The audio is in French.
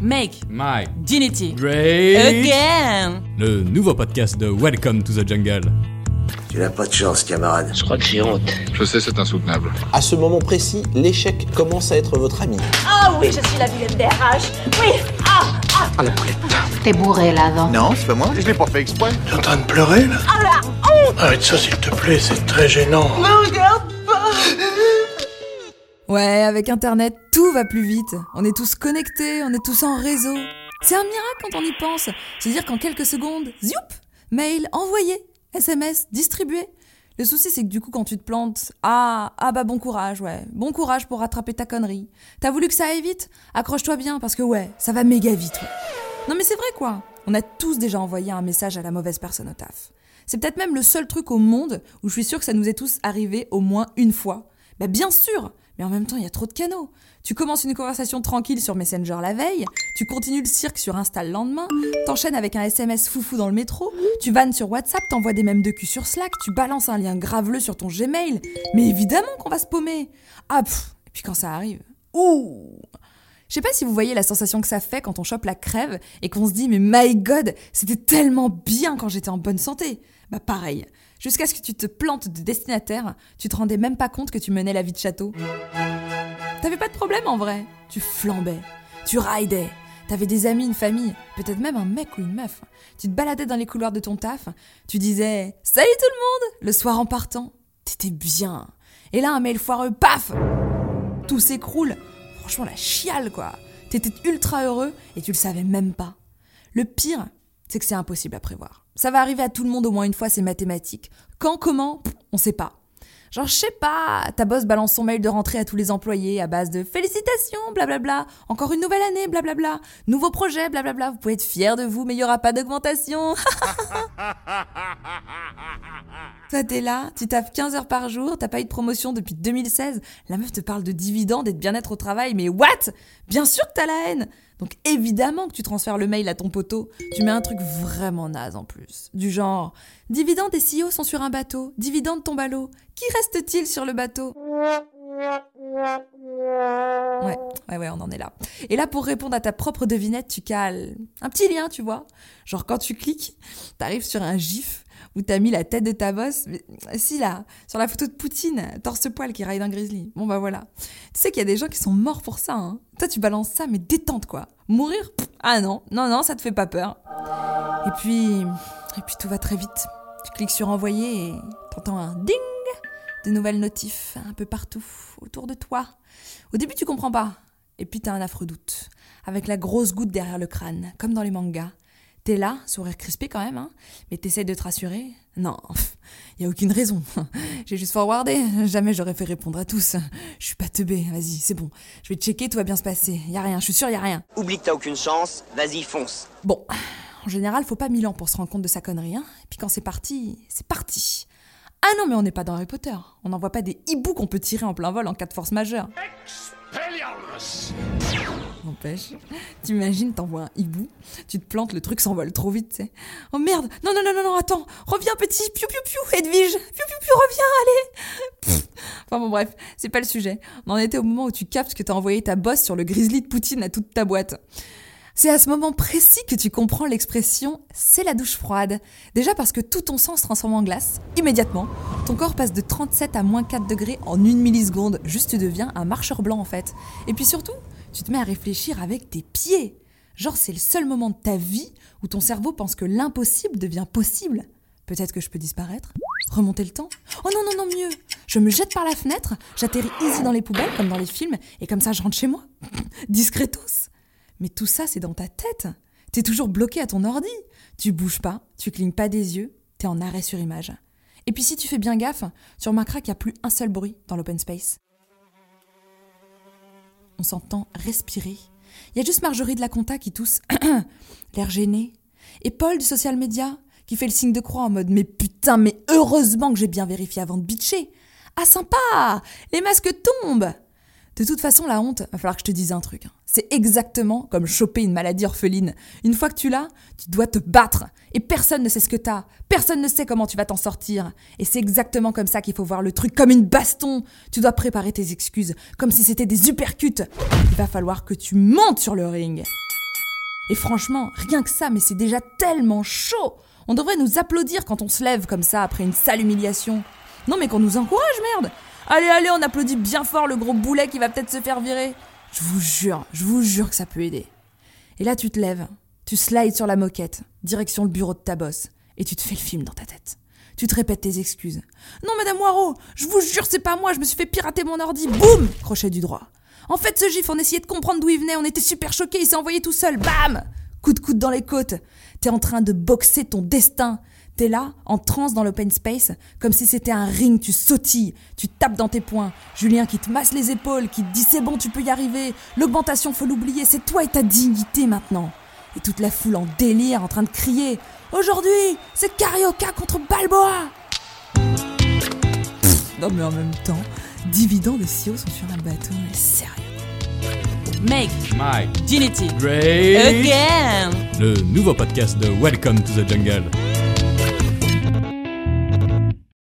Make My Dignity Great Again Le nouveau podcast de Welcome to the Jungle. Tu n'as pas de chance, camarade. Je crois que j'ai honte. Je sais, c'est insoutenable. À ce moment précis, l'échec commence à être votre ami. Ah oui, je suis la vilaine des RH. Oui, ah, ah, T'es bourré là, non Non, c'est pas moi. Je l'ai pas fait exprès. T'es en train de pleurer là ah la honte Arrête ça s'il te plaît, c'est très gênant. Ouais, avec Internet, tout va plus vite. On est tous connectés, on est tous en réseau. C'est un miracle quand on y pense. C'est-à-dire qu'en quelques secondes, zioup, mail envoyé, SMS distribué. Le souci, c'est que du coup, quand tu te plantes, ah, ah bah bon courage, ouais, bon courage pour rattraper ta connerie. T'as voulu que ça aille vite? Accroche-toi bien, parce que ouais, ça va méga vite. Non mais c'est vrai quoi, on a tous déjà envoyé un message à la mauvaise personne au taf. C'est peut-être même le seul truc au monde où je suis sûre que ça nous est tous arrivé au moins une fois. Bah bien sûr, mais en même temps, il y a trop de canaux. Tu commences une conversation tranquille sur Messenger la veille, tu continues le cirque sur Insta le lendemain, t'enchaînes avec un SMS foufou dans le métro, tu vannes sur WhatsApp, t'envoies des mèmes de cul sur Slack, tu balances un lien graveleux sur ton Gmail. Mais évidemment qu'on va se paumer. Ah pff, et puis quand ça arrive, ouh je sais pas si vous voyez la sensation que ça fait quand on chope la crève et qu'on se dit mais my god, c'était tellement bien quand j'étais en bonne santé. Bah pareil, jusqu'à ce que tu te plantes de destinataire, tu te rendais même pas compte que tu menais la vie de château. T'avais pas de problème en vrai, tu flambais, tu ridais, t'avais des amis, une famille, peut-être même un mec ou une meuf. Tu te baladais dans les couloirs de ton taf, tu disais salut tout le monde le soir en partant, t'étais bien. Et là un mail foireux, paf, tout s'écroule franchement la chiale quoi. T'étais ultra heureux et tu le savais même pas. Le pire, c'est que c'est impossible à prévoir. Ça va arriver à tout le monde au moins une fois, c'est mathématique. Quand, comment, on sait pas. Genre, je sais pas, ta boss balance son mail de rentrée à tous les employés à base de félicitations, blablabla, encore une nouvelle année, blablabla, nouveau projet, blablabla, vous pouvez être fiers de vous, mais il y aura pas d'augmentation. Toi, t'es là, tu taffes 15 heures par jour, t'as pas eu de promotion depuis 2016, la meuf te parle de dividendes et de bien-être au travail, mais what? Bien sûr que t'as la haine donc évidemment que tu transfères le mail à ton poteau. Tu mets un truc vraiment naze en plus. Du genre, dividendes et CEO sont sur un bateau, dividendes tombe à l'eau. Qui reste-t-il sur le bateau? Ouais, ouais, ouais, on en est là. Et là, pour répondre à ta propre devinette, tu cales un petit lien, tu vois. Genre, quand tu cliques, t'arrives sur un gif où t'as mis la tête de ta bosse. Si, là, sur la photo de Poutine, torse-poil qui raille d'un grizzly. Bon, bah voilà. Tu sais qu'il y a des gens qui sont morts pour ça, hein. Toi, tu balances ça, mais détente, quoi. Mourir? Ah non, non, non, ça te fait pas peur. Et puis, et puis tout va très vite. Tu cliques sur envoyer et t'entends un ding de nouvelles notifs un peu partout autour de toi. Au début, tu comprends pas. Et puis, t'as un affreux doute, avec la grosse goutte derrière le crâne, comme dans les mangas. T'es là, sourire crispé quand même, hein, mais t'essayes de te rassurer. Non, y a aucune raison. J'ai juste forwardé. Jamais j'aurais fait répondre à tous. Je suis pas teubé. Vas-y, c'est bon. Je vais checker, tout va bien se passer. Y a rien, je suis sûre, y a rien. Oublie que t'as aucune chance, vas-y, fonce. Bon, en général, faut pas mille ans pour se rendre compte de sa connerie, hein. Et puis quand c'est parti, c'est parti. Ah non, mais on n'est pas dans Harry Potter. On n'envoie pas des hiboux qu'on peut tirer en plein vol en cas de force majeure. N'empêche, t'imagines, t'envoies un hibou, tu te plantes, le truc s'envole trop vite, tu sais. Oh merde, non, non, non, non, non, attends, reviens petit, piou, piou, piou, Edwige, piou, piou, piou, reviens, allez Pff. Enfin bon, bref, c'est pas le sujet. On en était au moment où tu captes que t'as envoyé ta bosse sur le grizzly de Poutine à toute ta boîte. C'est à ce moment précis que tu comprends l'expression c'est la douche froide. Déjà parce que tout ton sang se transforme en glace, immédiatement. Ton corps passe de 37 à moins 4 degrés en une milliseconde, juste tu deviens un marcheur blanc en fait. Et puis surtout, tu te mets à réfléchir avec tes pieds. Genre c'est le seul moment de ta vie où ton cerveau pense que l'impossible devient possible. Peut-être que je peux disparaître Remonter le temps Oh non, non, non, mieux Je me jette par la fenêtre, j'atterris easy dans les poubelles comme dans les films, et comme ça je rentre chez moi. Discretos mais tout ça, c'est dans ta tête. T'es toujours bloqué à ton ordi. Tu bouges pas, tu clignes pas des yeux, t'es en arrêt sur image. Et puis si tu fais bien gaffe, tu remarqueras qu'il n'y a plus un seul bruit dans l'open space. On s'entend respirer. Il y a juste Marjorie de la Conta qui tousse, l'air gêné. Et Paul du social media qui fait le signe de croix en mode Mais putain, mais heureusement que j'ai bien vérifié avant de bitcher. Ah sympa Les masques tombent de toute façon, la honte, va falloir que je te dise un truc. C'est exactement comme choper une maladie orpheline. Une fois que tu l'as, tu dois te battre. Et personne ne sait ce que t'as. Personne ne sait comment tu vas t'en sortir. Et c'est exactement comme ça qu'il faut voir le truc, comme une baston. Tu dois préparer tes excuses, comme si c'était des uppercuts. Il va falloir que tu montes sur le ring. Et franchement, rien que ça, mais c'est déjà tellement chaud On devrait nous applaudir quand on se lève comme ça après une sale humiliation. Non mais qu'on nous encourage, merde Allez, allez, on applaudit bien fort le gros boulet qui va peut-être se faire virer. Je vous jure, je vous jure que ça peut aider. Et là, tu te lèves, tu slides sur la moquette, direction le bureau de ta bosse, et tu te fais le film dans ta tête. Tu te répètes tes excuses. Non, madame Moirot, je vous jure, c'est pas moi, je me suis fait pirater mon ordi. Boum Crochet du droit. En fait, ce gif, on essayait de comprendre d'où il venait, on était super choqués, il s'est envoyé tout seul. Bam Coup de coude dans les côtes. T'es en train de boxer ton destin. T'es là, en transe dans l'open space, comme si c'était un ring, tu sautilles, tu tapes dans tes poings. Julien qui te masse les épaules, qui te dit c'est bon, tu peux y arriver. L'augmentation, faut l'oublier, c'est toi et ta dignité maintenant. Et toute la foule en délire, en train de crier Aujourd'hui, c'est Carioca contre Balboa Pff, Non mais en même temps, Dividende et Sio sont sur un bateau, mais sérieux. Make Mike, Dignity Ray, Again le nouveau podcast de Welcome to the Jungle.